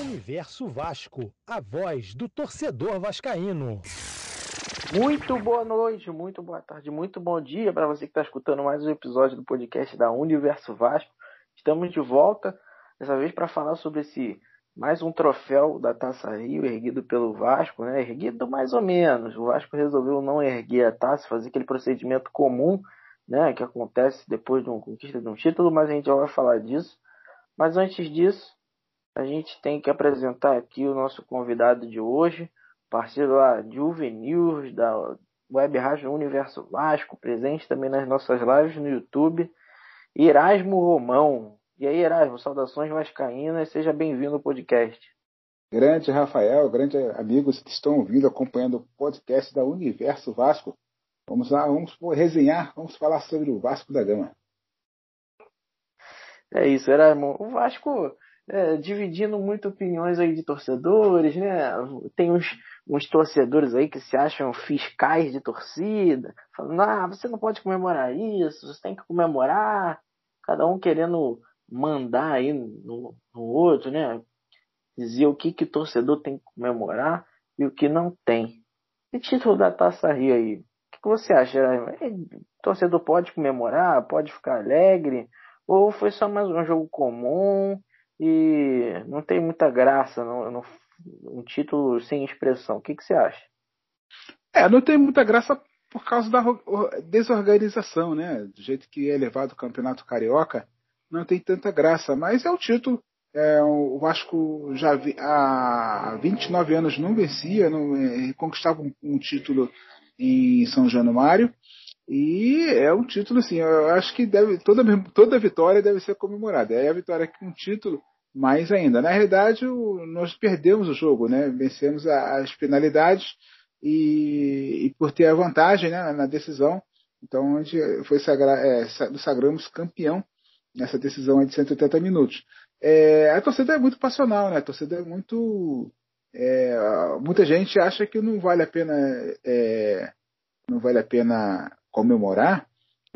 Universo Vasco, a voz do torcedor vascaíno. Muito boa noite, muito boa tarde, muito bom dia para você que está escutando mais um episódio do podcast da Universo Vasco. Estamos de volta, dessa vez para falar sobre esse mais um troféu da Taça Rio erguido pelo Vasco, né? Erguido mais ou menos. O Vasco resolveu não erguer a taça, fazer aquele procedimento comum, né, que acontece depois de uma conquista de um título, mas a gente já vai falar disso. Mas antes disso, a gente tem que apresentar aqui o nosso convidado de hoje, parceiro lá Juvenil da Web Rádio Universo Vasco, presente também nas nossas lives no YouTube, Erasmo Romão. E aí, Erasmo, saudações vascaínas, seja bem-vindo ao podcast. Grande Rafael, grande amigos que estão ouvindo, acompanhando o podcast da Universo Vasco. Vamos lá, vamos resenhar, vamos falar sobre o Vasco da Gama. É isso, Erasmo. O Vasco é, dividindo muito opiniões aí de torcedores, né? Tem uns, uns torcedores aí que se acham fiscais de torcida, falando, ah, você não pode comemorar isso, você tem que comemorar. Cada um querendo mandar aí no, no outro, né? Dizer o que, que o torcedor tem que comemorar e o que não tem. E título da Taça Rio aí, o que, que você acha? O torcedor pode comemorar, pode ficar alegre, ou foi só mais um jogo comum e não tem muita graça, não, não, um título sem expressão. O que, que você acha? É, não tem muita graça por causa da desorganização, né? Do jeito que é levado o Campeonato Carioca, não tem tanta graça, mas é o título. É, o Vasco já vi, há 29 anos não vencia, não, é, conquistava um, um, título em São Januário e é um título assim, eu acho que deve, toda, toda vitória deve ser comemorada. É a vitória com um título mais ainda. Na realidade, o, nós perdemos o jogo, né? Vencemos a, as penalidades e, e, por ter a vantagem né, na decisão, então gente foi sagra, é, sagramos campeão nessa decisão de 180 minutos. É, a torcida é muito passional, né? A torcida é muito. É, muita gente acha que não vale a pena é, não vale a pena comemorar,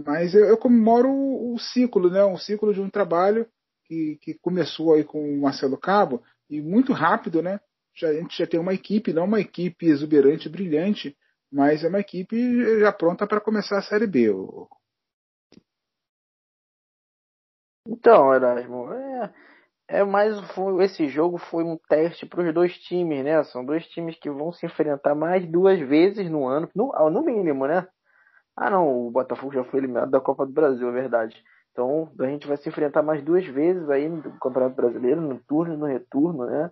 mas eu, eu comemoro o, o, ciclo, né? Um ciclo de um trabalho que, que começou aí com o Marcelo Cabo e muito rápido, né? Já, a gente já tem uma equipe, não uma equipe exuberante, brilhante, mas é uma equipe já pronta para começar a Série B. Então, Erasmo, é, é mais foi, esse jogo foi um teste para os dois times, né? São dois times que vão se enfrentar mais duas vezes no ano, no, no mínimo, né? Ah, não, o Botafogo já foi eliminado da Copa do Brasil, é verdade. Então a gente vai se enfrentar mais duas vezes aí no Campeonato Brasileiro, no turno e no retorno, né?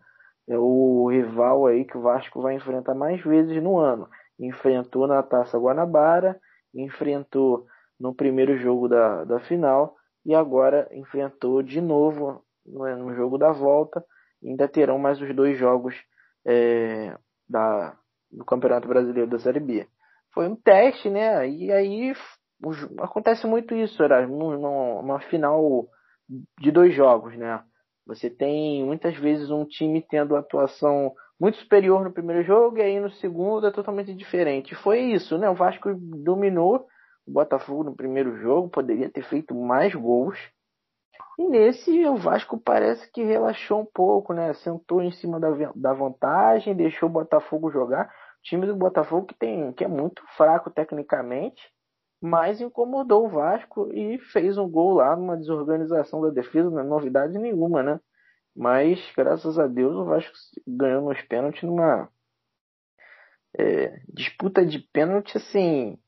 É o rival aí que o Vasco vai enfrentar mais vezes no ano. Enfrentou na Taça Guanabara, enfrentou no primeiro jogo da, da final e agora enfrentou de novo no, no jogo da volta. Ainda terão mais os dois jogos é, da, do Campeonato Brasileiro da Série B. Foi um teste, né? E aí acontece muito isso, Erasmo, numa final de dois jogos, né? Você tem muitas vezes um time tendo atuação muito superior no primeiro jogo e aí no segundo é totalmente diferente. Foi isso, né? O Vasco dominou o Botafogo no primeiro jogo, poderia ter feito mais gols. E nesse o Vasco parece que relaxou um pouco, né? Sentou em cima da, da vantagem, deixou o Botafogo jogar. Time do Botafogo que tem que é muito fraco tecnicamente mas incomodou o Vasco e fez um gol lá numa desorganização da defesa, não é novidade nenhuma, né? Mas, graças a Deus, o Vasco ganhou nos pênaltis numa é, disputa de pênalti, assim,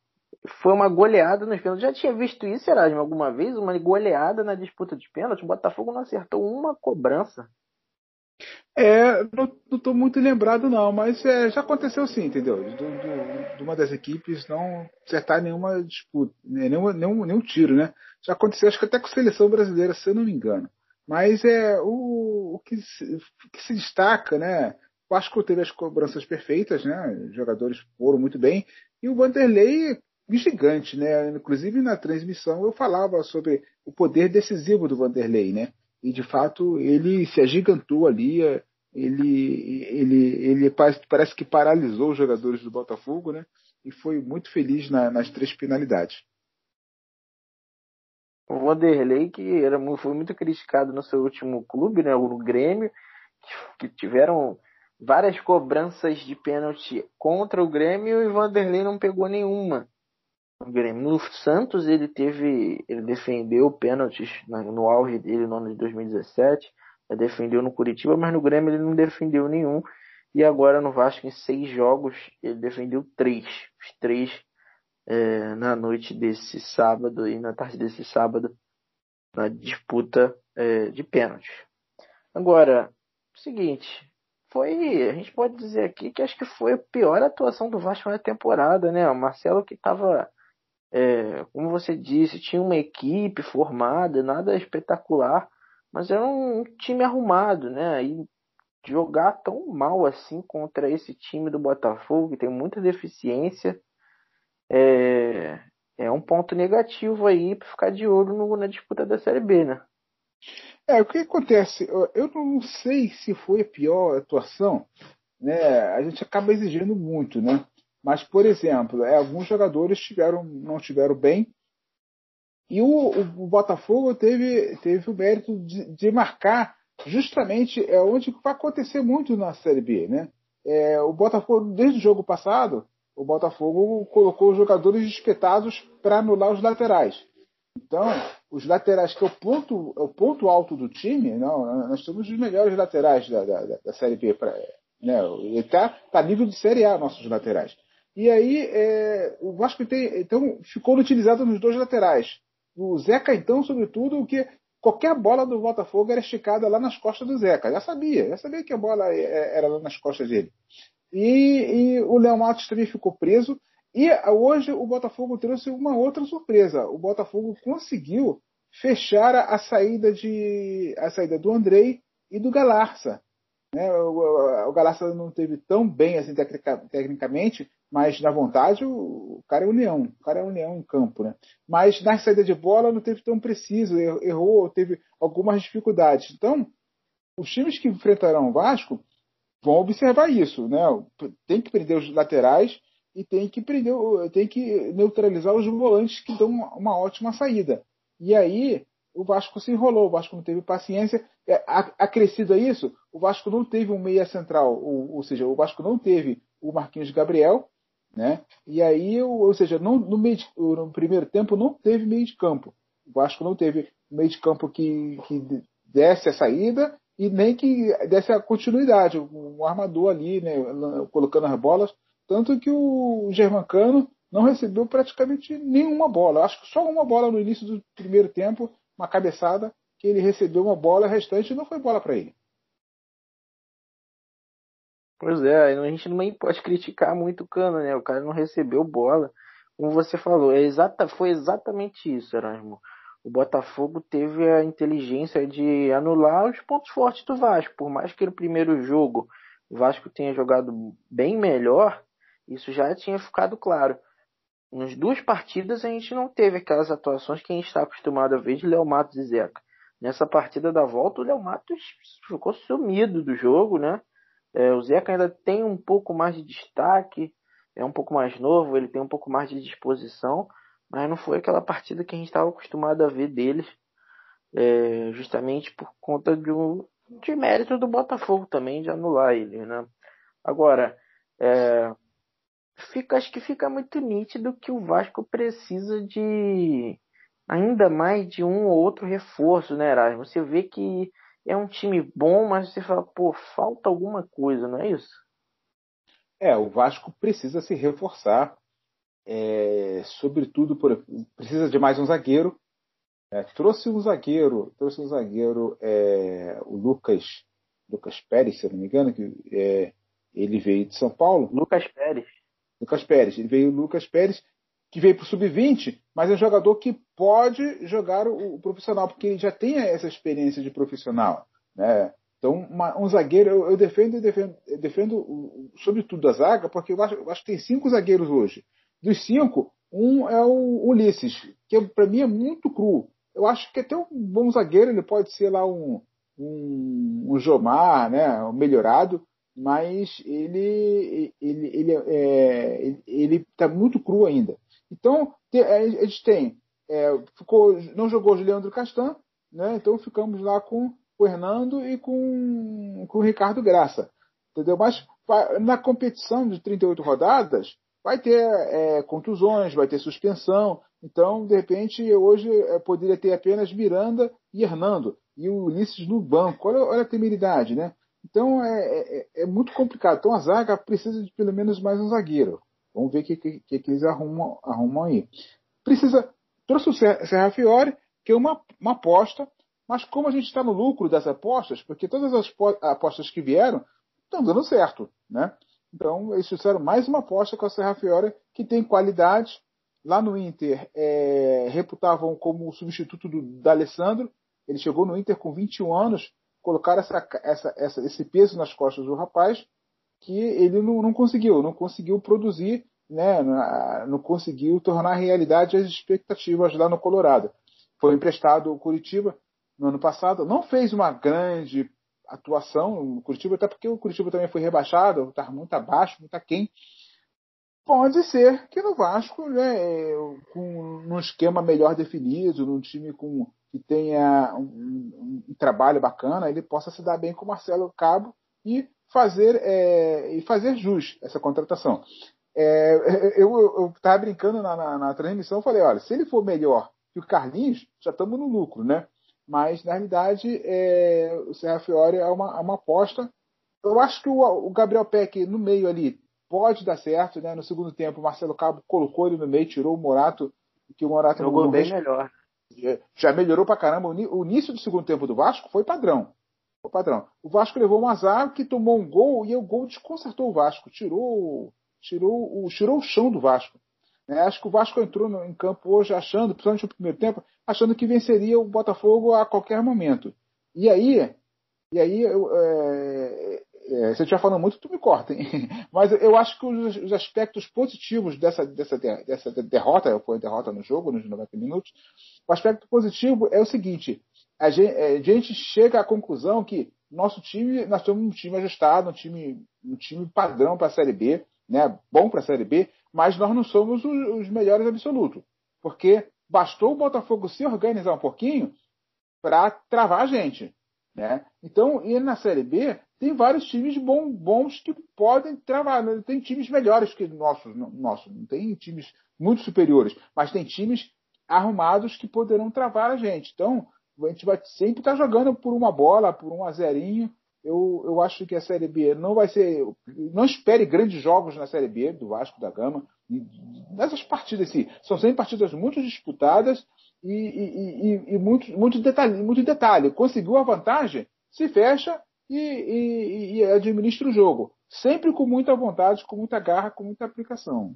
foi uma goleada nos pênaltis. Já tinha visto isso, Erasmo, alguma vez? Uma goleada na disputa de pênalti. O Botafogo não acertou uma cobrança. É, não, estou muito lembrado não, mas é, já aconteceu sim, entendeu? De, de, de, uma das equipes não acertar nenhuma disputa, né, nenhum, nenhum, nenhum tiro, né? Já aconteceu, acho que até com a seleção brasileira, se eu não me engano. Mas é o, o, que, se, o que se destaca, né? O Vasco teve as cobranças perfeitas, né? Os jogadores foram muito bem. E o Vanderlei gigante, né? Inclusive na transmissão eu falava sobre o poder decisivo do Vanderlei, né? E de fato ele se agigantou ali, é, ele, ele, ele parece que paralisou os jogadores do Botafogo, né? E foi muito feliz na, nas três penalidades. O Vanderlei, que era, foi muito criticado no seu último clube, né, no Grêmio, que tiveram várias cobranças de pênalti contra o Grêmio e o Vanderlei não pegou nenhuma. O Grêmio. No Santos ele teve, ele defendeu pênaltis no auge dele no ano de 2017, defendeu no Curitiba, mas no Grêmio ele não defendeu nenhum. E agora no Vasco, em seis jogos, ele defendeu três. Os três é, na noite desse sábado e na tarde desse sábado, na disputa é, de pênaltis. Agora, seguinte, foi, a gente pode dizer aqui que acho que foi a pior atuação do Vasco na temporada, né? O Marcelo que estava, é, como você disse, tinha uma equipe formada, nada espetacular, mas era um time arrumado, né? E jogar tão mal assim contra esse time do Botafogo, que tem muita deficiência, é, é um ponto negativo aí para ficar de olho no, na disputa da Série B, né? É, o que acontece? Eu não sei se foi a pior atuação, né? A gente acaba exigindo muito, né? Mas, por exemplo, é, alguns jogadores tiveram, não tiveram bem. E o, o, Botafogo teve, teve o mérito de, de marcar justamente é onde vai acontecer muito na Série B, né? É, o Botafogo, desde o jogo passado, o Botafogo colocou os jogadores espetados para anular os laterais. Então, os laterais, que é o ponto, é o ponto alto do time, não, nós temos os melhores laterais da, da, da Série B. Pra, né, está tá nível de Série A, nossos laterais. E aí, é, o Vasco tem, então, ficou utilizado nos dois laterais. O Zeca, então, sobretudo, que qualquer bola do Botafogo era esticada lá nas costas do Zeca. Já sabia, já sabia que a bola é, é, era lá nas costas dele. E, e o Léo Matos também ficou preso. E hoje o Botafogo trouxe uma outra surpresa. O Botafogo conseguiu fechar a saída de a saída do Andrei e do Galarça. Né? O, o não teve tão bem assim tecnicamente, mas na vontade o, cara é um leão, o cara é um leão em campo, né? Mas na saída de bola não teve tão preciso, errou, teve algumas dificuldades. Então, os times que enfrentarão o Vasco vão observar isso, né? Tem que prender os laterais e tem que prender, tem que neutralizar os volantes que dão uma ótima saída. E aí o Vasco se enrolou, o Vasco não teve paciência. É, acrescido a isso, o Vasco não teve um meia central, ou, ou seja, o Vasco não teve o Marquinhos Gabriel, né? E aí, ou seja, no, meio de, no primeiro tempo não teve meio de campo. O Vasco não teve meio de campo que, que desse a saída e nem que desse a continuidade, um armador ali, né, colocando as bolas. Tanto que o Germancano não recebeu praticamente nenhuma bola. Acho que só uma bola no início do primeiro tempo, uma cabeçada, que ele recebeu uma bola, restante não foi bola para ele. Pois é, a gente nem pode criticar muito o Cano, né? O cara não recebeu bola. Como você falou, é exata, foi exatamente isso, Erasmo. O Botafogo teve a inteligência de anular os pontos fortes do Vasco. Por mais que no primeiro jogo o Vasco tenha jogado bem melhor, isso já tinha ficado claro. Nas duas partidas a gente não teve aquelas atuações que a gente está acostumado a ver de Léo Matos e Zeca. Nessa partida da volta, o Léo Matos ficou sumido do jogo, né? É, o Zeca ainda tem um pouco mais de destaque, é um pouco mais novo, ele tem um pouco mais de disposição, mas não foi aquela partida que a gente estava acostumado a ver deles, é, justamente por conta de, um, de mérito do Botafogo também de anular ele, né? Agora, é, fica, acho que fica muito nítido que o Vasco precisa de ainda mais de um ou outro reforço, né, Erasmo? Você vê que é um time bom, mas você fala, pô, falta alguma coisa, não é isso? É, o Vasco precisa se reforçar, é, sobretudo por, precisa de mais um zagueiro. É, trouxe um zagueiro, trouxe um zagueiro, é, o Lucas, Lucas Pérez, se eu não me engano, que é, ele veio de São Paulo. Lucas Pérez. Lucas Pérez, ele veio Lucas Pérez, que veio para o sub-20, mas é um jogador que pode jogar o, o, profissional, porque ele já tem essa experiência de profissional. Né? Então, uma, um zagueiro, eu, eu defendo, defendo, eu defendo sobretudo a zaga, porque eu acho, eu acho, que tem cinco zagueiros hoje. Dos cinco, um é o Ulisses, que para mim é muito cru. Eu acho que até um bom zagueiro, ele pode ser lá um, um, um Jomar, né, um melhorado, mas ele ele ele é, ele está muito cru ainda. Então, a gente tem, é, ficou, não jogou o Leandro Castan, né? então ficamos lá com com o Hernando e com, com o Ricardo Graça. Entendeu? Mas na competição de 38 rodadas, vai ter é, contusões, vai ter suspensão. Então, de repente, hoje é, poderia ter apenas Miranda e Hernando, e o Ulisses no banco. Olha, olha a temeridade, né? Então é, é, é, muito complicado. Então a zaga precisa de pelo menos mais um zagueiro. Vamos ver o que, que, que, eles arrumam, arrumam aí. Precisa. Trouxe o Serra Fiore, que é uma, uma aposta, mas como a gente está no lucro das apostas, porque todas as apostas que vieram estão dando certo, né? Então, eles fizeram mais uma aposta com a Serra Fiore, que tem qualidade. Lá no Inter, é, reputavam como substituto do, do Alessandro. Ele chegou no Inter com 21 anos, colocaram essa, essa, essa, esse peso nas costas do rapaz, que ele não, não conseguiu, não conseguiu produzir, né, não conseguiu tornar realidade as expectativas lá no Colorado. Foi emprestado ao Curitiba no ano passado, não fez uma grande atuação no Curitiba, até porque o Curitiba também foi rebaixado, estava muito abaixo, muito aquém. Pode ser que no Vasco, né, com um esquema melhor definido, num time com, que tenha um, um, um, trabalho bacana, ele possa se dar bem com o Marcelo Cabo e fazer, é, e fazer jus essa contratação. É, eu estava brincando na, na, na transmissão, falei, olha, se ele for melhor que o Carlinhos, já estamos no lucro, né? Mas, na realidade, é, o Serra Fiore é uma, é uma aposta. Eu acho que o, o, Gabriel Peck no meio ali pode dar certo, né? No segundo tempo, o Marcelo Cabo colocou ele no meio, tirou o Morato, que o Morato jogou bem melhor. Já melhorou pra caramba. O início do segundo tempo do Vasco foi padrão. Foi padrão. O Vasco levou um azar que tomou um gol e o gol desconcertou o Vasco, tirou, tirou, o, tirou o chão do Vasco. É, acho que o Vasco entrou no, em campo hoje achando, principalmente no primeiro tempo, achando que venceria o Botafogo a qualquer momento. E aí, e aí eu, é, é, se eu estiver falando muito, tu me corta, hein? Mas eu acho que os, os, aspectos positivos dessa, dessa, dessa derrota, foi derrota no jogo, nos 90 minutos, o aspecto positivo é o seguinte: a gente, a gente chega à conclusão que nosso time, nós temos um time ajustado, um time, um time padrão para a Série B, né, bom para a Série B, mas nós não somos os, os melhores absolutos. Porque bastou o Botafogo se organizar um pouquinho para travar a gente. Né? Então, e na Série B, tem vários times bom, bons que podem travar. Né? Tem times melhores que nossos, nosso, não tem times muito superiores, mas tem times arrumados que poderão travar a gente. Então, a gente vai sempre estar jogando por uma bola, por um a zerinho, eu, eu acho que a Série B não vai ser. Não espere grandes jogos na Série B do Vasco da Gama. Nessas partidas, sim, são sempre partidas muito disputadas e, e, e, e muito, muito, detalhe, muito detalhe. Conseguiu a vantagem, se fecha e, e administra o jogo. Sempre com muita vontade, com muita garra, com muita aplicação.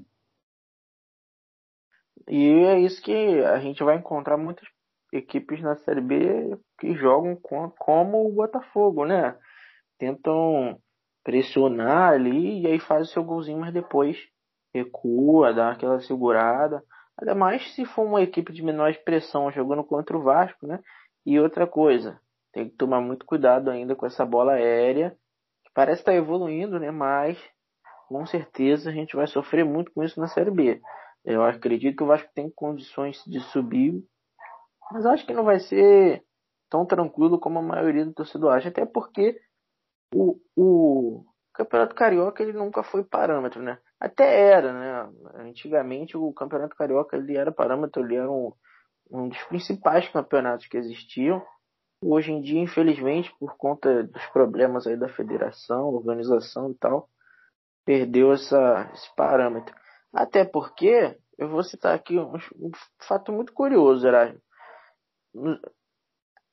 E é isso que a gente vai encontrar muitas equipes na Série B que jogam como o Botafogo, né? tentam pressionar ali e aí faz o seu golzinho, mas depois recua, dá aquela segurada. Ainda mais se for uma equipe de menor expressão jogando contra o Vasco, né? E outra coisa, tem que tomar muito cuidado ainda com essa bola aérea, que parece estar tá evoluindo, né? Mas com certeza a gente vai sofrer muito com isso na Série B. Eu acredito que o Vasco tem condições de subir, mas acho que não vai ser tão tranquilo como a maioria do torcedor acha, até porque o, o Campeonato Carioca ele nunca foi parâmetro, né? Até era, né? Antigamente o Campeonato Carioca ele era parâmetro, ele era um, um dos principais campeonatos que existiam. Hoje em dia, infelizmente, por conta dos problemas aí da federação, organização e tal, perdeu essa, esse parâmetro. Até porque, eu vou citar aqui um, um fato muito curioso, Erasmo.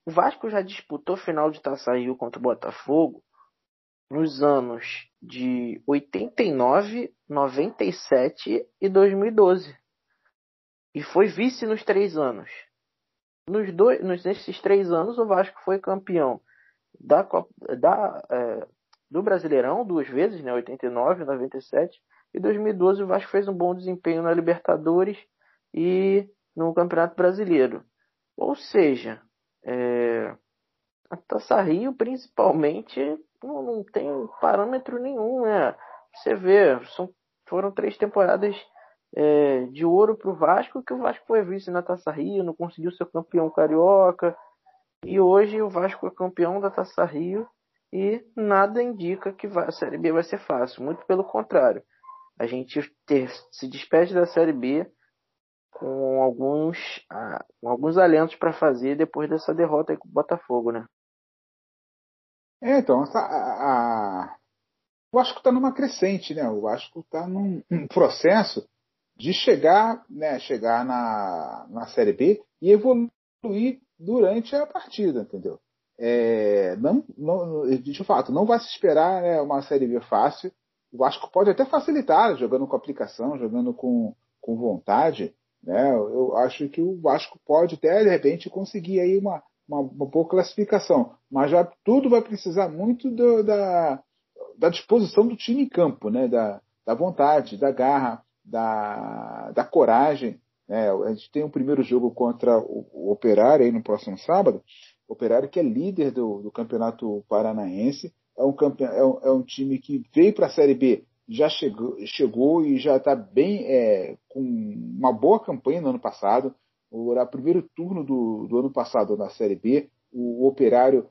O Vasco já disputou final de Taça Rio contra o Botafogo nos anos de 89, 97 e 2012. E foi vice nos três anos. Nos dois, nesses três anos, o Vasco foi campeão da, da, é, do Brasileirão duas vezes, né, 89, 97 e 2012 o Vasco fez um bom desempenho na Libertadores e no Campeonato Brasileiro. Ou seja, é, a Taça Rio principalmente não, não tem parâmetro nenhum, né? Você vê, são, foram três temporadas é, de ouro para o Vasco, que o Vasco foi vice na Taça Rio, não conseguiu ser campeão carioca. E hoje o Vasco é campeão da Taça Rio e nada indica que a Série B vai ser fácil. Muito pelo contrário. A gente ter, se despede da Série B com alguns, ah, com alguns alentos para fazer depois dessa derrota com o Botafogo, né? É, então, a, a, o Vasco está numa crescente, né? O Vasco está num, num, processo de chegar, né, chegar na, na Série B e evoluir durante a partida, entendeu? É, não, não, de fato, não vai se esperar né, uma Série B fácil. O Vasco pode até facilitar, jogando com aplicação, jogando com, com vontade, né? Eu acho que o Vasco pode até, de repente, conseguir aí uma, uma, uma boa classificação. Mas já tudo vai precisar muito do, da, da disposição do time em campo, né? da, da vontade, da garra, da, da coragem. Né? A gente tem um primeiro jogo contra o, o Operário aí no próximo sábado. O Operário que é líder do, do Campeonato Paranaense. É um, é um, é um time que veio para a Série B já chegou, chegou e já está bem é, com uma boa campanha no ano passado. O primeiro turno do, do ano passado na Série B, o Operário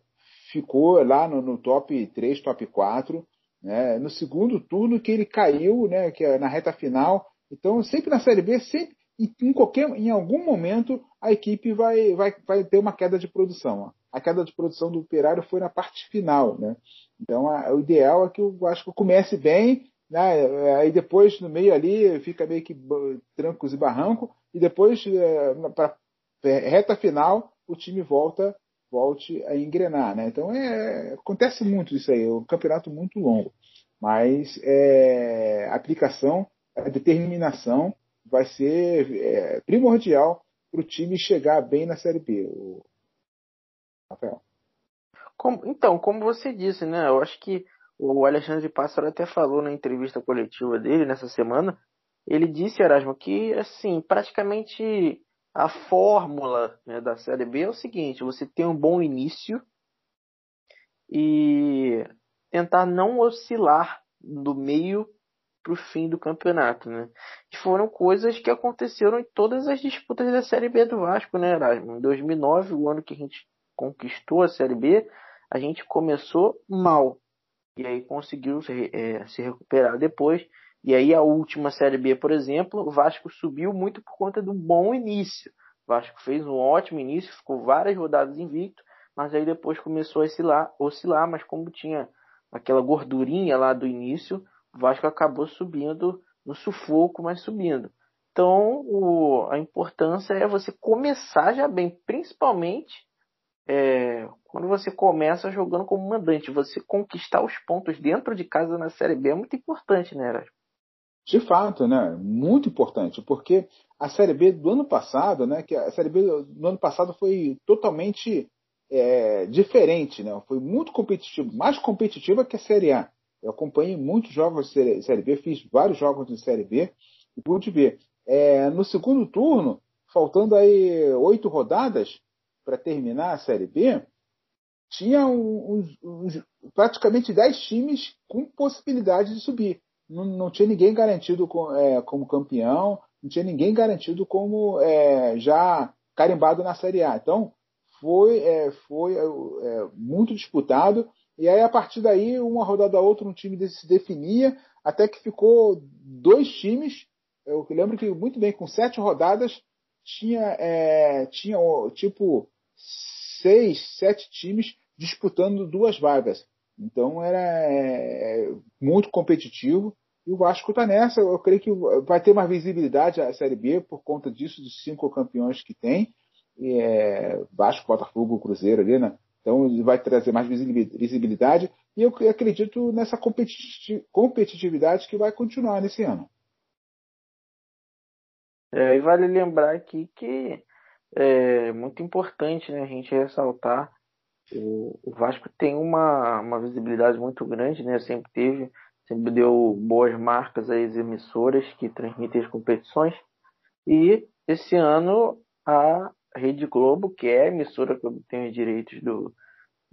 ficou lá no, no top 3, top 4. Né? No segundo turno que ele caiu, né, que é na reta final. Então, sempre na Série B, sempre, em, qualquer, em algum momento, a equipe vai, vai, vai ter uma queda de produção. A queda de produção do Operário foi na parte final. Né? Então, a, o ideal é que o Vasco comece bem né? Aí depois, no meio ali, fica meio que trancos e barranco, e depois, é, para reta final, o time volta volte a engrenar. Né? Então é, acontece muito isso aí, é um campeonato muito longo. Mas é, a aplicação, a determinação vai ser é, primordial para o time chegar bem na Série B. O... Rafael. Como, então, como você disse, né? Eu acho que o Alexandre Pássaro até falou na entrevista coletiva dele nessa semana. Ele disse, Erasmo, que assim, praticamente a fórmula né, da Série B é o seguinte: você tem um bom início e tentar não oscilar do meio para o fim do campeonato, né? E foram coisas que aconteceram em todas as disputas da Série B do Vasco, né, Erasmo? Em 2009, o ano que a gente conquistou a Série B, a gente começou mal e aí conseguiu se, é, se recuperar depois. E aí a última Série B, por exemplo, o Vasco subiu muito por conta do bom início. O Vasco fez um ótimo início, ficou várias rodadas invicto, mas aí depois começou a oscilar, oscilar mas como tinha aquela gordurinha lá do início, o Vasco acabou subindo no sufoco, mas subindo. Então, o, a importância é você começar já bem, principalmente é, quando você começa jogando como mandante, você conquistar os pontos dentro de casa na Série B é muito importante, né, Erasmo? De fato, né? Muito importante, porque a Série B do ano passado, né? Que a Série B do ano passado foi totalmente é, diferente, né? Foi muito competitivo, mais competitiva que a Série A. Eu acompanhei muitos jogos de Série B, fiz vários jogos de Série B e pude ver. É, no segundo turno, faltando aí oito rodadas para terminar a Série B, tinha uns, uns, praticamente 10 times com possibilidade de subir. Não, não tinha ninguém garantido com, é, como campeão, não tinha ninguém garantido como é, já carimbado na Série A. Então, foi, é, foi é, é, muito disputado. E aí, a partir daí, uma rodada a outra, um time se definia, até que ficou dois times. Eu lembro que muito bem, com sete rodadas, tinha, é, tinha tipo seis, sete times disputando duas vagas. Então era é, muito competitivo. E o Vasco está nessa. Eu creio que vai ter mais visibilidade a Série B por conta disso, dos cinco campeões que tem. E, é, Vasco, Botafogo, Cruzeiro ali, né? Então vai trazer mais visibilidade. E eu acredito nessa competitividade que vai continuar nesse ano. É, e vale lembrar aqui que é muito importante né, a gente ressaltar o, o Vasco tem uma, uma visibilidade muito grande, né? Sempre teve, sempre deu boas marcas às emissoras que transmitem as competições. E esse ano a Rede Globo, que é a emissora que tem os direitos do,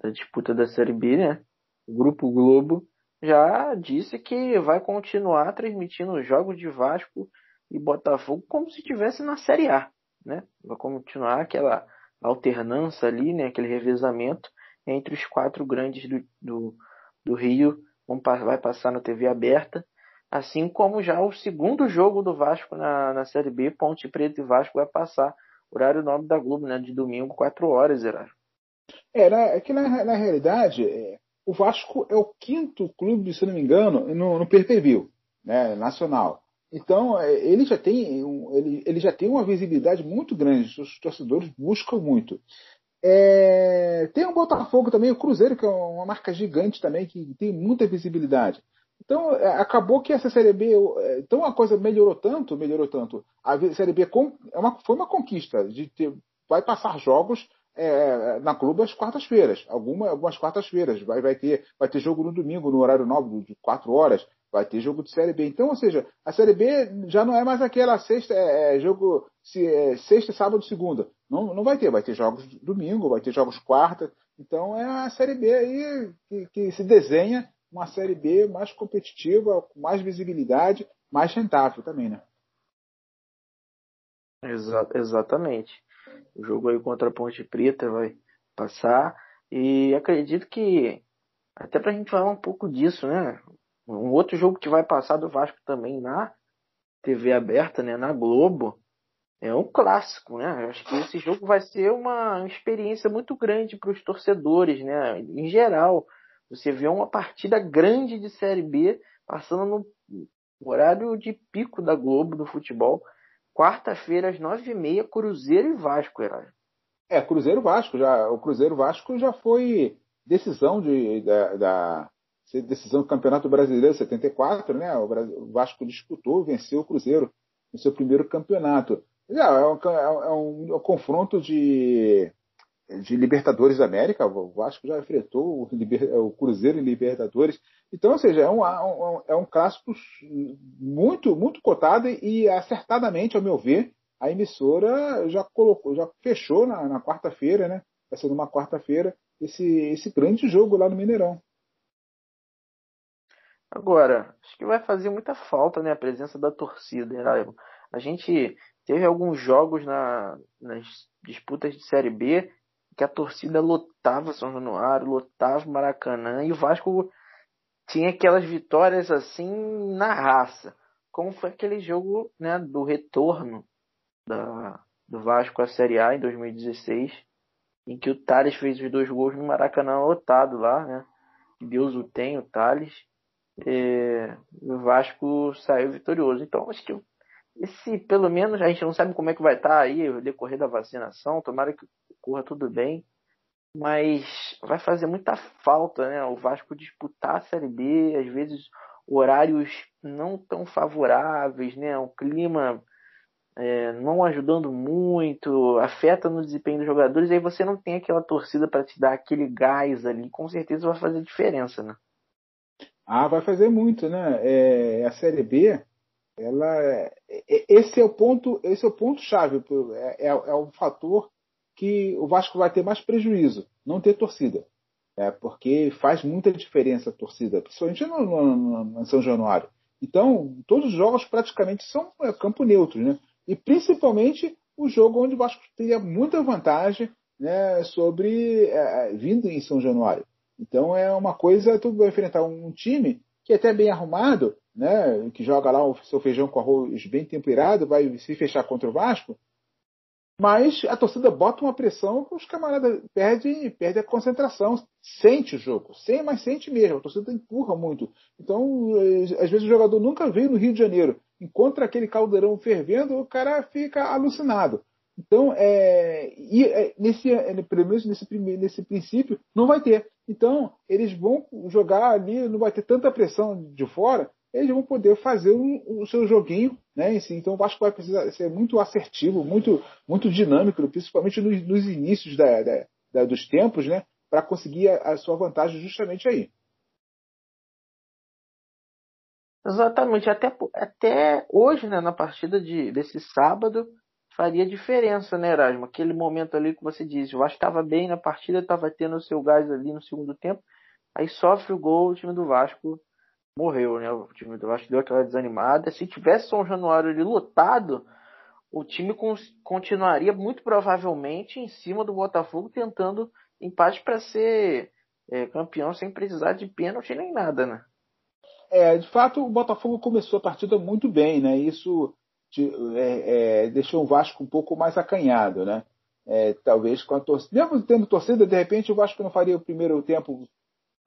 da disputa da Série B, né? O Grupo Globo já disse que vai continuar transmitindo os jogos de Vasco e Botafogo como se estivesse na Série A, né? Vai continuar aquela alternância ali, né, aquele revezamento entre os quatro grandes do, do, do Rio, vai passar na TV aberta, assim como já o segundo jogo do Vasco na, na Série B, Ponte Preta e Vasco vai passar, horário nobre da Globo, né, de domingo, 4 horas, Heraldo. É, na, é que na, na realidade, é, o Vasco é o quinto clube, se não me engano, no, no pay-per-view, né, nacional. Então, é, ele já tem ele, ele já tem uma visibilidade muito grande, os torcedores buscam muito. É, tem o Botafogo também, o Cruzeiro, que é uma marca gigante também, que tem muita visibilidade. Então, é, acabou que essa Série B. É, então, a coisa melhorou tanto, melhorou tanto. A Série B é uma, foi uma conquista de ter, vai passar jogos é, na Globo às quartas-feiras. Alguma, algumas quartas-feiras. Vai, vai, ter, vai ter jogo no domingo, no horário nobre, de quatro horas. Vai ter jogo de Série B. Então, ou seja, a Série B já não é mais aquela sexta, é, é jogo se, sexta, sábado, segunda. Não, não vai ter. Vai ter jogos domingo, vai ter jogos quarta. Então, é a Série B aí que, que se desenha uma Série B mais competitiva, com mais visibilidade, mais rentável também, né? Exa exatamente. O jogo aí contra a Ponte Preta vai passar. E acredito que, até pra gente falar um pouco disso, né? Um outro jogo que vai passar do Vasco também na TV aberta, né? Na Globo. É um clássico, né? Acho que esse jogo vai ser uma experiência muito grande para os torcedores, né? Em geral, você vê uma partida grande de Série B passando no horário de pico da Globo do futebol Quarta-feira, às nove e meia, Cruzeiro e Vasco, Herói. É, Cruzeiro Vasco. Já, o Cruzeiro Vasco já foi decisão de, da, da decisão do Campeonato Brasileiro 74, né? O Vasco disputou, venceu o Cruzeiro no seu primeiro campeonato. É um, é um, é um confronto de, de Libertadores da América. O Vasco já enfrentou o, o Cruzeiro em Libertadores. Então, ou seja, é um, um, é um clássico muito, muito cotado e acertadamente, ao meu ver, a emissora já colocou, já fechou na, na quarta-feira, né? Vai ser numa quarta-feira, esse, esse grande jogo lá no Mineirão. Agora, acho que vai fazer muita falta né, a presença da torcida. Né? A gente teve alguns jogos na, nas disputas de Série B que a torcida lotava São Januário, lotava Maracanã e o Vasco tinha aquelas vitórias assim na raça, como foi aquele jogo né, do retorno da, do Vasco à Série A em 2016, em que o Thales fez os dois gols no Maracanã lotado lá, né? Deus o tem, o Thales. E o Vasco saiu vitorioso. Então, acho que esse, pelo menos, a gente não sabe como é que vai estar aí o decorrer da vacinação. Tomara que corra tudo bem mas vai fazer muita falta, né? O Vasco disputar a Série B, às vezes horários não tão favoráveis, né? O clima é, não ajudando muito, afeta no desempenho dos jogadores, aí você não tem aquela torcida para te dar aquele gás ali, com certeza vai fazer diferença, né? Ah, vai fazer muito, né? É, a Série B, ela, é, esse é o ponto, esse é o ponto chave, é, é, é o fator que o Vasco vai ter mais prejuízo, não ter torcida. É, porque faz muita diferença a torcida, principalmente no, no, no São Januário. Então, todos os jogos praticamente são é, campo neutro, né? E principalmente o jogo onde o Vasco teria muita vantagem né, sobre é, é, vindo em São Januário. Então é uma coisa, tu vai enfrentar um time que é até bem arrumado, né, que joga lá o seu feijão com arroz bem temperado, vai se fechar contra o Vasco, mas a torcida bota uma pressão que os camaradas perdem perde a concentração, sente o jogo, sem, mas sente mesmo. A torcida empurra muito. Então, eh, às vezes o jogador nunca veio no Rio de Janeiro, encontra aquele caldeirão fervendo, o cara fica alucinado. Então, é, e, é, nesse, pelo menos nesse, nesse princípio, não vai ter. Então, eles vão jogar ali, não vai ter tanta pressão de fora, eles vão poder fazer o, o seu joguinho, né? Então o Vasco vai precisar ser muito assertivo, muito, muito dinâmico, principalmente nos, nos inícios da, da, da, dos tempos, né? Para conseguir a, a, sua vantagem justamente aí. Exatamente, até, até hoje, né, na partida de, desse sábado, faria diferença, né, Erasmo? Aquele momento ali que você disse, o Vasco estava bem na partida, estava tendo o seu gás ali no segundo tempo, aí sofre o gol, o time do Vasco morreu, né? O time do Vasco deu aquela desanimada. Se tivesse São Januário ali lotado, o time continuaria muito provavelmente em cima do Botafogo tentando empate para ser é, campeão sem precisar de pênalti nem nada, né? É, de fato, o Botafogo começou a partida muito bem, né? Isso é, é, deixou o Vasco um pouco mais acanhado, né? É, talvez com a torcida. Mesmo tendo torcida, de repente o Vasco não faria o primeiro tempo,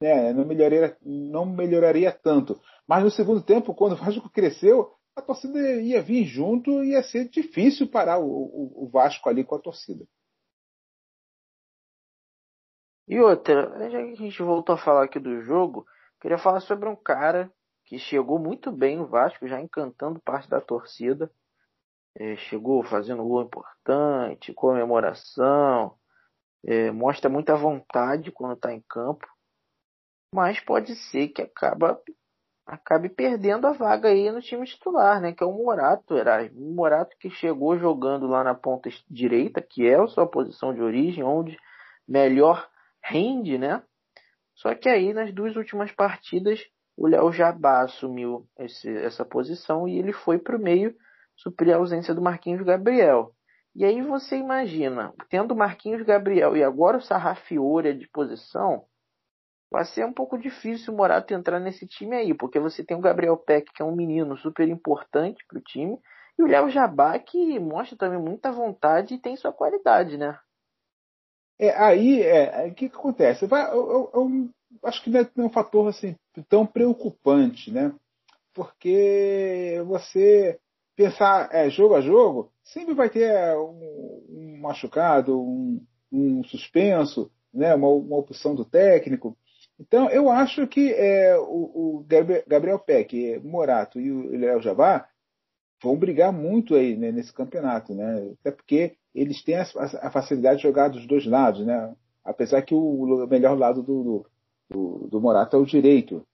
né? Não melhoraria, não melhoraria tanto. Mas no segundo tempo, quando o Vasco cresceu, a torcida ia vir junto e ia ser difícil parar o, o, o Vasco ali com a torcida. E outra, já que a gente voltou a falar aqui do jogo, queria falar sobre um cara que chegou muito bem no Vasco, já encantando parte da torcida. É, chegou fazendo gol importante, comemoração, é, mostra muita vontade quando está em campo, mas pode ser que acaba, acabe perdendo a vaga aí no time titular, né? Que é o Morato, Erasmo. O Morato que chegou jogando lá na ponta direita, que é a sua posição de origem, onde melhor rende, né? Só que aí nas duas últimas partidas o Léo Jabá assumiu esse, essa posição e ele foi para o meio suprir a ausência do Marquinhos Gabriel. E aí você imagina, tendo Marquinhos Gabriel e agora o Sarrafiore de posição, vai ser um pouco difícil o Morato entrar nesse time aí, porque você tem o Gabriel Peck, que é um menino super importante para o time, e o Léo Jabá, que mostra também muita vontade e tem sua qualidade, né? É, aí, é, o que, que acontece? Vai, acho que não é um fator assim, tão preocupante, né? Porque você pensar é, jogo a jogo, sempre vai ter é, um, um machucado, um, um, suspenso, né? uma, uma opção do técnico. Então, eu acho que é, o, o, Gabriel Peck, Morato e o Léo Jabá vão brigar muito aí né, nesse campeonato, né? Até porque eles têm a, a, facilidade de jogar dos dois lados, né? Apesar que o, melhor lado do, do, do, Morato é o direito.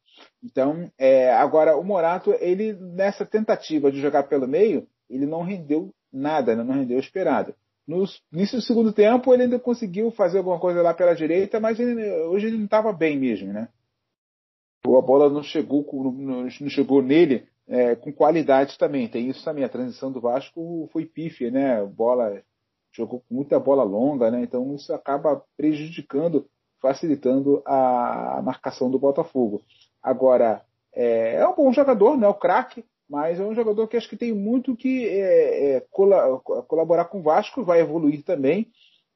Então, é, agora o Morato, ele nessa tentativa de jogar pelo meio, ele não rendeu nada, né? não rendeu o esperado. No início do segundo tempo, ele ainda conseguiu fazer alguma coisa lá pela direita, mas ele, hoje ele não estava bem mesmo, né? A bola não chegou, não chegou nele é, com qualidade também. Tem isso também. A transição do Vasco foi pífia, né? Bola jogou com muita bola longa, né? Então isso acaba prejudicando, facilitando a marcação do Botafogo. Agora é, é um bom jogador, não é o craque, mas é um jogador que acho que tem muito que é, é, colaborar com o Vasco, vai evoluir também.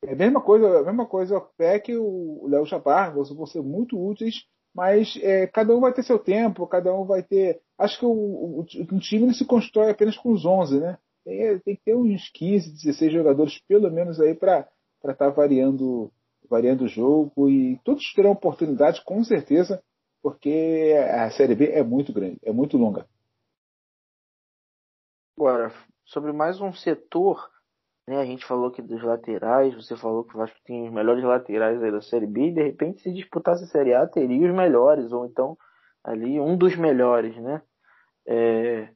É a mesma coisa, a mesma coisa o PEC, o Léo Chabar, vão ser muito úteis mas é, cada um vai ter seu tempo, cada um vai ter. Acho que o, o, o time não se constrói apenas com os 11, né? Tem, tem, que ter uns 15, 16 jogadores, pelo menos, aí para estar tá variando, variando o jogo. E todos terão oportunidade, com certeza, porque a Série B é muito grande, é muito longa. Agora, sobre mais um setor né? A gente falou que dos laterais, você falou que o Vasco tem os melhores laterais da Série B, e de repente se disputasse a Série A teria os melhores, ou então ali um dos melhores, né? É...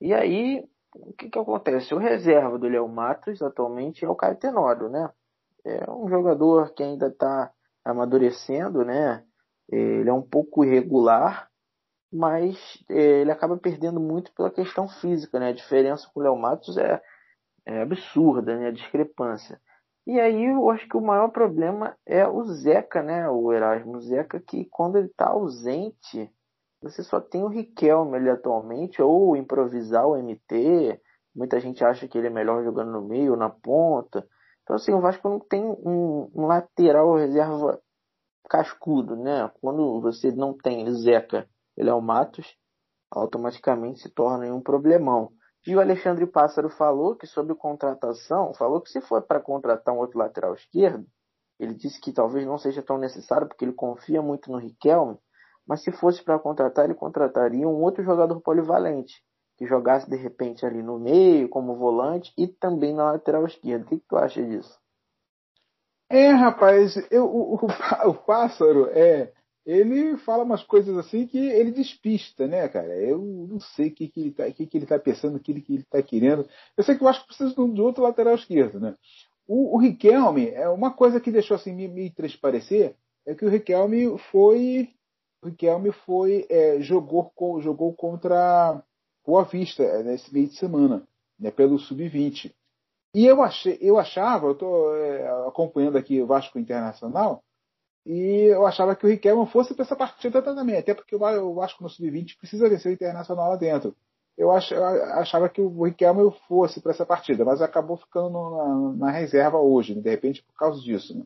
E aí, o que que acontece? O reserva do Léo Matos atualmente é o Caio Tenório, né? É um jogador que ainda está amadurecendo, né? Ele é um pouco irregular, mas é, ele acaba perdendo muito pela questão física, né? A diferença com o Léo Matos é é absurda, né? A discrepância. E aí eu acho que o maior problema é o Zeca, né? O Erasmo Zeca, que quando ele está ausente, você só tem o Riquelme ali atualmente, ou improvisar o MT. Muita gente acha que ele é melhor jogando no meio, na ponta. Então, assim, o Vasco não tem um, um lateral reserva cascudo, né? Quando você não tem Zeca, ele é o Matos, automaticamente se torna um problemão. E o Alexandre Pássaro falou que sobre contratação, falou que se for para contratar um outro lateral esquerdo, ele disse que talvez não seja tão necessário porque ele confia muito no Riquelme, mas se fosse para contratar, ele contrataria um outro jogador polivalente, que jogasse de repente ali no meio, como volante, e também na lateral esquerda. O que, que tu acha disso? É, rapaz, eu, o, o, o Pássaro é ele fala umas coisas assim que ele despista, né, cara? Eu não sei o que, que, ele, tá, que, que ele tá pensando, o que, que ele tá querendo. Eu sei que eu acho que precisa de outro lateral esquerdo, né? O, o Riquelme, é uma coisa que deixou assim me, me transparecer é que o Riquelme foi. O Riquelme foi. É, jogou, jogou contra Boa Vista é, nesse meio de semana, né, pelo Sub-20. E eu, achei, eu achava, eu estou é, acompanhando aqui o Vasco Internacional, e eu achava que o Riquelme fosse para essa partida também, até porque o Vasco no Sub-20 precisa vencer o Internacional lá dentro. Eu, achava que o Riquelme fosse para essa partida, mas acabou ficando na, na, reserva hoje, né? de repente por causa disso. Né?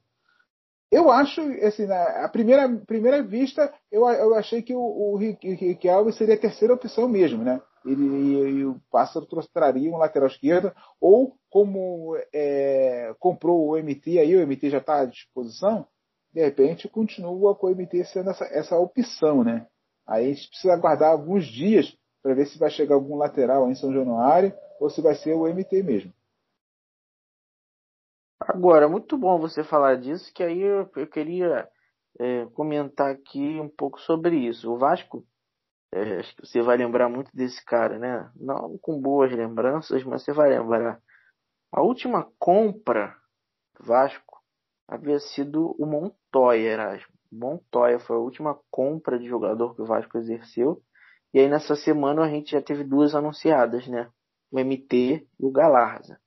Eu acho, assim, a primeira, primeira vista, eu, eu achei que o, o Riquelme seria a terceira opção mesmo, né? Ele, e, o Pássaro traria um lateral esquerdo, ou como é, comprou o MT aí, o MT já está à disposição, de repente continua com o MT sendo essa, essa opção, né? Aí a gente precisa aguardar alguns dias para ver se vai chegar algum lateral em São Januário ou se vai ser o MT mesmo. Agora, muito bom você falar disso, que aí eu, eu queria é, comentar aqui um pouco sobre isso. O Vasco, é, acho que você vai lembrar muito desse cara, né? Não com boas lembranças, mas você vai lembrar. A última compra Vasco havia sido o Montoya, Erasmo. Montoya foi a última compra de jogador que o Vasco exerceu. E aí nessa semana a gente já teve duas anunciadas, né? O MT e o Galarza.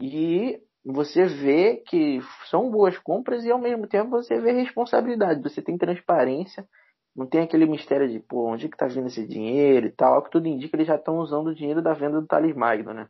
E você vê que são boas compras e ao mesmo tempo você vê responsabilidade, você tem transparência, não tem aquele mistério de, pô, onde é que tá vindo esse dinheiro e tal, que tudo indica que eles já estão usando o dinheiro da venda do Thales Magno, né?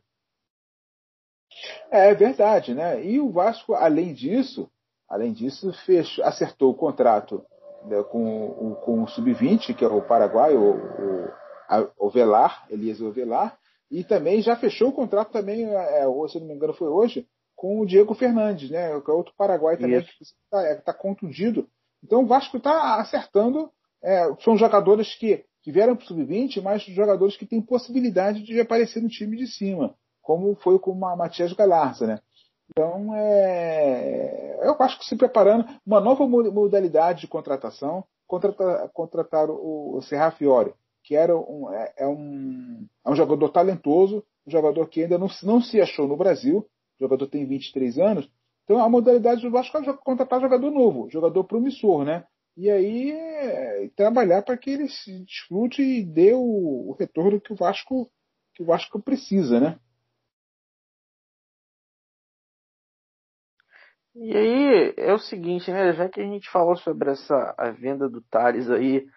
É verdade, né? E o Vasco, além disso, além disso, fechou, acertou o contrato né, com, com o Sub-20, que é o Paraguai, o, o, o Velar, Elias Velar, e também já fechou o contrato também, é, se não me engano foi hoje, com o Diego Fernandes, né? Que é outro Paraguai também Isso. que está é, tá contundido. Então o Vasco está acertando. É, são jogadores que, que vieram para o Sub-20, mas jogadores que têm possibilidade de aparecer no time de cima, como foi com a Matias Galarza, né? Então, é, eu acho que se preparando uma nova modalidade de contratação, contratar, contratar o, o Serrafiore, que era um, é, é, um, é um jogador talentoso, um jogador que ainda não, não se achou no Brasil, o jogador tem 23 anos. Então a modalidade do Vasco é contratar jogador novo, jogador promissor, né? E aí é, trabalhar para que ele se desfrute e dê o, o, retorno que o Vasco que o Vasco precisa, né? E aí é o seguinte, né? Já que a gente falou sobre essa a venda do Thales aí,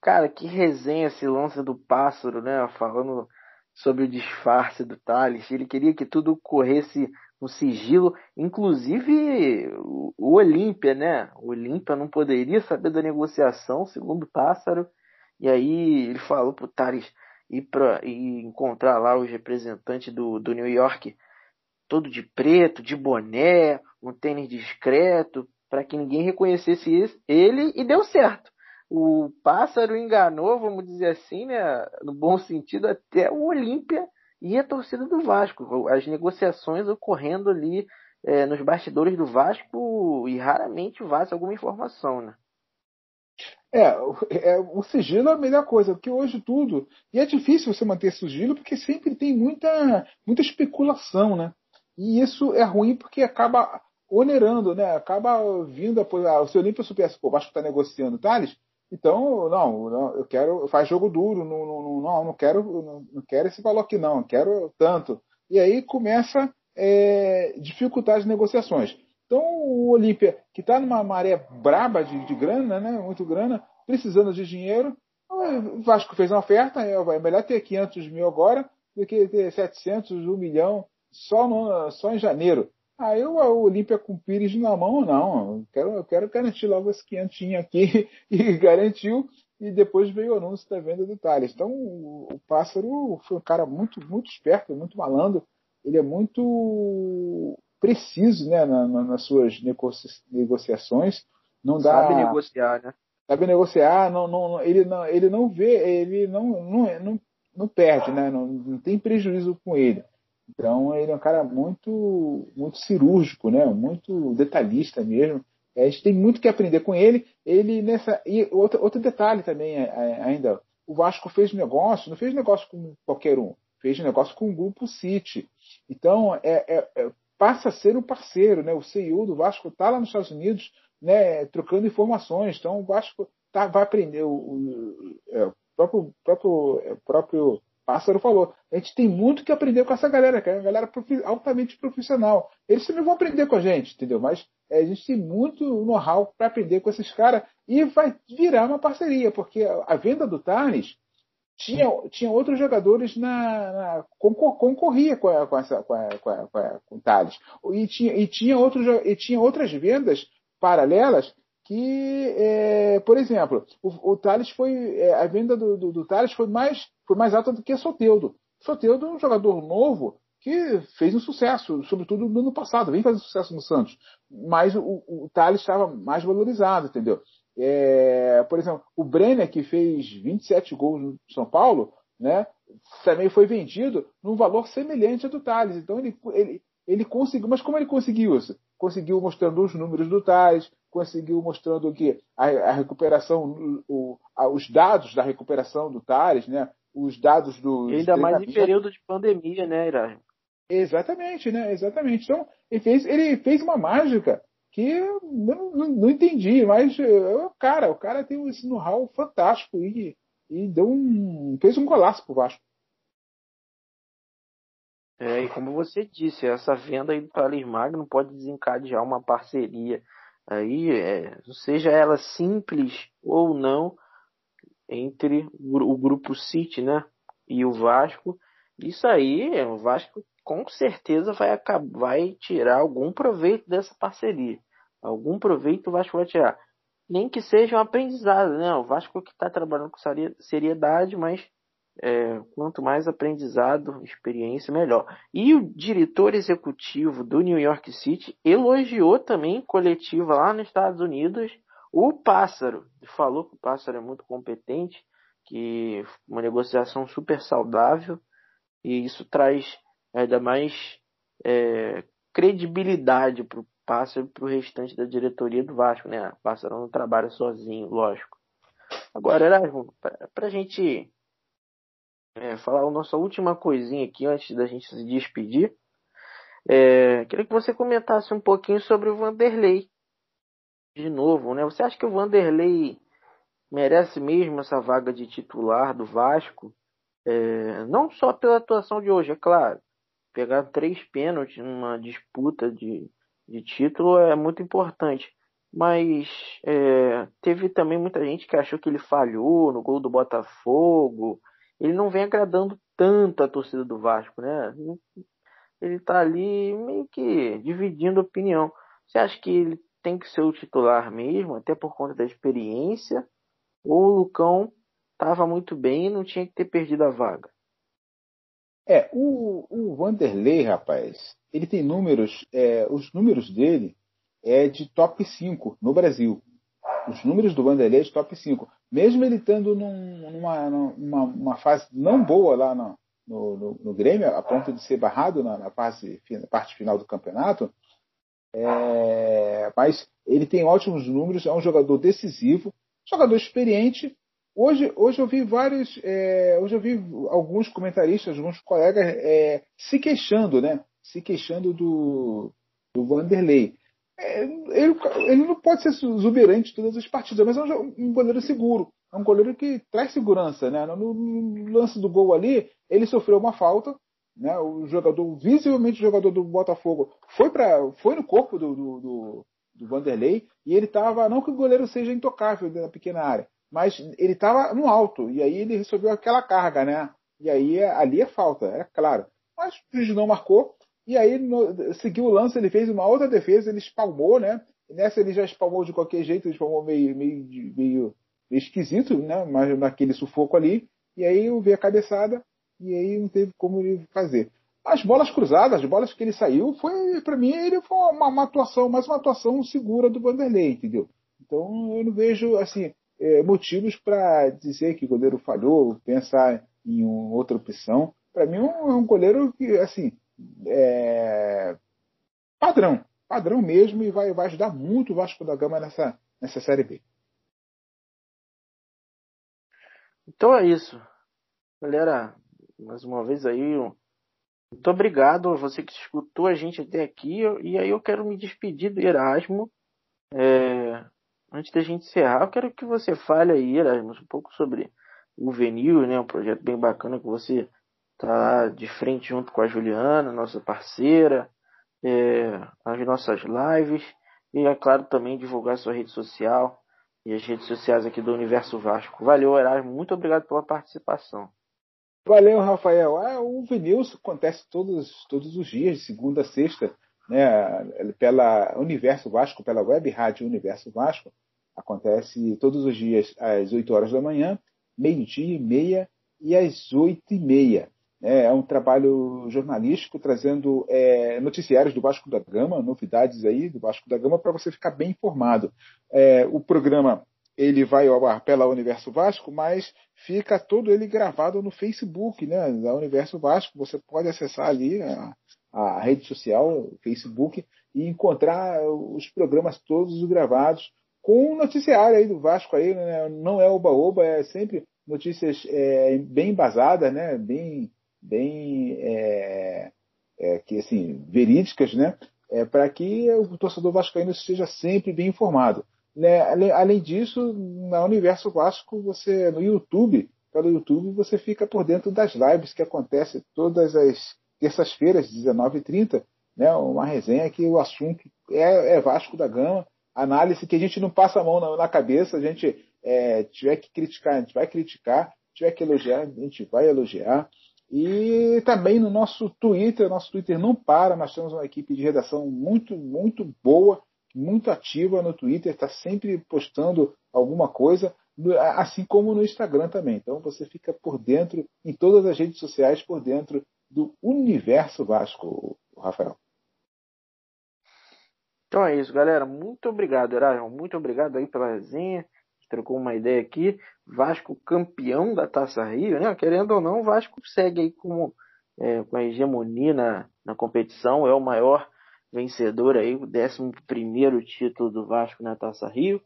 cara, que resenha esse lance do pássaro, né? Falando sobre o disfarce do Thales. Ele queria que tudo corresse no sigilo, inclusive o Olímpia, né? O Olímpia não poderia saber da negociação, segundo o Pássaro. E aí ele falou pro Thales ir, pra, ir encontrar lá os representantes do, do New York, todo de preto, de boné, um tênis discreto, para que ninguém reconhecesse ele, e deu certo o pássaro enganou, vamos dizer assim, né, no bom sentido, até o Olímpia e a torcida do Vasco. As negociações ocorrendo ali é, nos bastidores do Vasco e raramente vaza alguma informação, né? É, é, o sigilo é a melhor coisa, porque hoje tudo. E é difícil você manter sigilo porque sempre tem muita, muita especulação, né? E isso é ruim porque acaba onerando, né? Acaba vindo a. Se o Olímpia soubesse, pô, o Vasco está negociando Thales, então, não, não, eu quero, faz jogo duro, não, não, não, não quero, não, não quero esse valor aqui não, quero tanto. E aí começa é, dificultar as negociações. Então o Olímpia, que está numa maré braba de, de, grana, né, muito grana, precisando de dinheiro, o Vasco fez uma oferta, é, melhor ter 500 mil agora do que ter 700, 1 milhão só, no, só em janeiro. Aí o, Olímpia com o Pires na mão, não. Eu quero, eu quero garantir logo esse quinhentinho aqui. E garantiu. E depois veio o anúncio da venda do Thales. Então o, o Pássaro foi um cara muito, muito esperto, muito malandro. Ele é muito preciso né, na, na, nas suas negociações. Não dá, sabe negociar, né? Sabe negociar, não, não, ele, não, ele não vê, ele não, não, não, não perde, né? Não, não tem prejuízo com ele. Então ele é um cara muito, muito cirúrgico, né? Muito detalhista mesmo. A gente tem muito que aprender com ele. Ele nessa e outro, outro detalhe também é, é, ainda, o Vasco fez negócio, não fez negócio com qualquer um, fez negócio com o grupo City. Então é, é, é passa a ser um parceiro, né? O CEO do Vasco está lá nos Estados Unidos, né? Trocando informações. Então o Vasco tá, vai aprender o, o, o próprio, próprio, próprio Pássaro falou. A gente tem muito que aprender com essa galera, que é uma galera profi altamente profissional. Eles também vão aprender com a gente, entendeu? Mas é, a gente tem muito know-how para aprender com esses caras e vai virar uma parceria, porque a venda do Thales tinha, tinha outros jogadores na, na concor, concorria com, a, com, essa, com, a, com, a, com, a, com o Thales. E tinha, e, tinha e tinha outras vendas paralelas que, é, por exemplo, o, o Thales foi. É, a venda do, do, do Thales foi mais, foi mais alta do que Soteudo. Soteudo é um jogador novo que fez um sucesso, sobretudo no ano passado, vem fazendo sucesso no Santos. Mas o, o Thales estava mais valorizado, entendeu? É, por exemplo, o Brenner, que fez 27 gols no São Paulo, né, também foi vendido num valor semelhante ao do Thales. Então ele, ele, ele conseguiu, mas como ele conseguiu isso? Conseguiu mostrando os números do Thales, conseguiu mostrando que a, a recuperação, o, a, os dados da recuperação do Tales, né? Os dados do. Ainda mais em período de pandemia, né, Ira? Exatamente, né? Exatamente. Então, ele fez, ele fez uma mágica que eu não, não, não entendi, mas cara, o cara tem esse know-how fantástico e, e deu um, fez um golaço pro Vasco. É, e como você disse, essa venda aí do Thales Magno pode desencadear uma parceria aí, é, seja ela simples ou não, entre o grupo City, né, e o Vasco. Isso aí, o Vasco com certeza vai acabar, vai tirar algum proveito dessa parceria. Algum proveito o Vasco vai tirar. Nem que seja um aprendizado, né? O Vasco que está trabalhando com seriedade, mas é, quanto mais aprendizado, experiência, melhor. E o diretor executivo do New York City elogiou também coletiva lá nos Estados Unidos o Pássaro. Falou que o Pássaro é muito competente, que uma negociação super saudável e isso traz ainda mais é, credibilidade para o Pássaro e para o restante da diretoria do Vasco, né? O Pássaro não trabalha sozinho, lógico. Agora, Erasmo, para a gente é, falar a nossa última coisinha aqui antes da gente se despedir. É, queria que você comentasse um pouquinho sobre o Vanderlei. De novo, né? Você acha que o Vanderlei merece mesmo essa vaga de titular do Vasco? É, não só pela atuação de hoje, é claro. Pegar três pênaltis numa disputa de, de título é muito importante. Mas é, teve também muita gente que achou que ele falhou no gol do Botafogo ele não vem agradando tanto a torcida do Vasco, né? Ele tá ali meio que dividindo opinião. Você acha que ele tem que ser o titular mesmo, até por conta da experiência? Ou o Lucão estava muito bem e não tinha que ter perdido a vaga? É, o, o Vanderlei, rapaz, ele tem números, é, os números dele é de top 5 no Brasil. Os números do Vanderlei é de top 5 mesmo ele estando num, numa, numa uma fase não boa lá no, no, no, no, Grêmio, a ponto de ser barrado na, na, fase, na parte final do campeonato, é, mas ele tem ótimos números, é um jogador decisivo, jogador experiente. Hoje, hoje eu vi vários, é, hoje eu vi alguns comentaristas, alguns colegas é, se queixando, né? Se queixando do, do Vanderlei. É, ele, ele, não pode ser exuberante todas as partidas, mas é um, um, goleiro seguro. É um goleiro que traz segurança. Né? No, no, lance do gol ali, ele sofreu uma falta. Né? O jogador, visivelmente o jogador do Botafogo, foi, pra, foi no corpo do, do, do, do Vanderlei e ele estava. Não que o goleiro seja intocável na pequena área, mas ele estava no alto. E aí ele recebeu aquela carga, né? E aí ali é falta, é claro. Mas o juiz não marcou. E aí no, seguiu o lance, ele fez uma outra defesa, ele espalmou, né? nessa ele já espalmou de qualquer jeito, ele espalmou meio, meio, meio, meio esquisito, né? Mas naquele sufoco ali. E aí eu vi a cabeçada e aí não teve como ele fazer. As bolas cruzadas, as bolas que ele saiu, foi para mim ele foi uma, uma, atuação, mais uma atuação segura do Vanderlei, entendeu? Então eu não vejo assim é, motivos para dizer que o goleiro falhou, pensar em outra opção. Para mim é um, é um goleiro que assim é, padrão, padrão mesmo, e vai, vai ajudar muito o Vasco da Gama nessa, nessa Série B. Então é isso. Galera, mais uma vez aí, muito obrigado a você que escutou a gente até aqui. E aí eu quero me despedir do Erasmo. É, antes da gente encerrar, eu quero que você fale aí, Erasmo, um pouco sobre o Venil, né? Um projeto bem bacana que você tá de frente junto com a Juliana, nossa parceira, é, as nossas lives e, é claro, também divulgar sua rede social e as redes sociais aqui do Universo Vasco. Valeu, Erasmo, muito obrigado pela participação. Valeu, Rafael. Ah, o Vinilson acontece todos, todos os dias, de segunda a sexta, né, pela Universo Vasco, pela web rádio Universo Vasco. Acontece todos os dias às 8 horas da manhã, meio-dia e meia e às 8 e meia. É, é um trabalho jornalístico trazendo é, noticiários do Vasco da Gama, novidades aí do Vasco da Gama para você ficar bem informado. É, o programa ele vai ao ar pela Universo Vasco, mas fica todo ele gravado no Facebook, né, da Universo Vasco. Você pode acessar ali a, a rede social, o Facebook, e encontrar os programas todos gravados com o noticiário aí do Vasco aí, né? não é oba-oba, é sempre notícias é, bem embasadas, né, bem bem é, é, que assim verídicas, né? É, para que o torcedor vascaíno esteja sempre bem informado. Né? Além disso, na Universo Vasco, você no YouTube, pelo YouTube, você fica por dentro das lives que acontecem todas as terças-feiras, 19h30, né? Uma resenha que o assunto é, é, Vasco da Gama, análise que a gente não passa a mão na, na cabeça, a gente é, tiver que criticar, a gente vai criticar, tiver que elogiar, a gente vai elogiar. E também no nosso Twitter, nosso Twitter não para, nós temos uma equipe de redação muito, muito boa, muito ativa no Twitter, está sempre postando alguma coisa, assim como no Instagram também. Então você fica por dentro, em todas as redes sociais, por dentro do universo Vasco, Rafael. Então é isso, galera. Muito obrigado, Erasmo. Muito obrigado aí pela resenha trocou uma ideia aqui. Vasco campeão da Taça Rio, né? Querendo ou não, o Vasco segue aí com, é, com a hegemonia na, na competição, é o maior vencedor aí, o 11 título do Vasco na Taça Rio,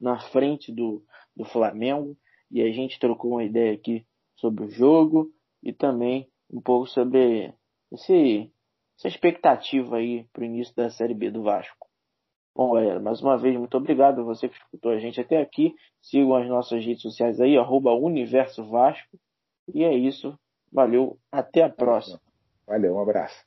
na frente do, do Flamengo. E a gente trocou uma ideia aqui sobre o jogo e também um pouco sobre esse, essa expectativa aí para o início da Série B do Vasco. Bom, galera, mais uma vez, muito obrigado a você que escutou a gente até aqui. Sigam as nossas redes sociais aí, arroba Universo Vasco. E é isso. Valeu, até a próxima. Valeu, um abraço.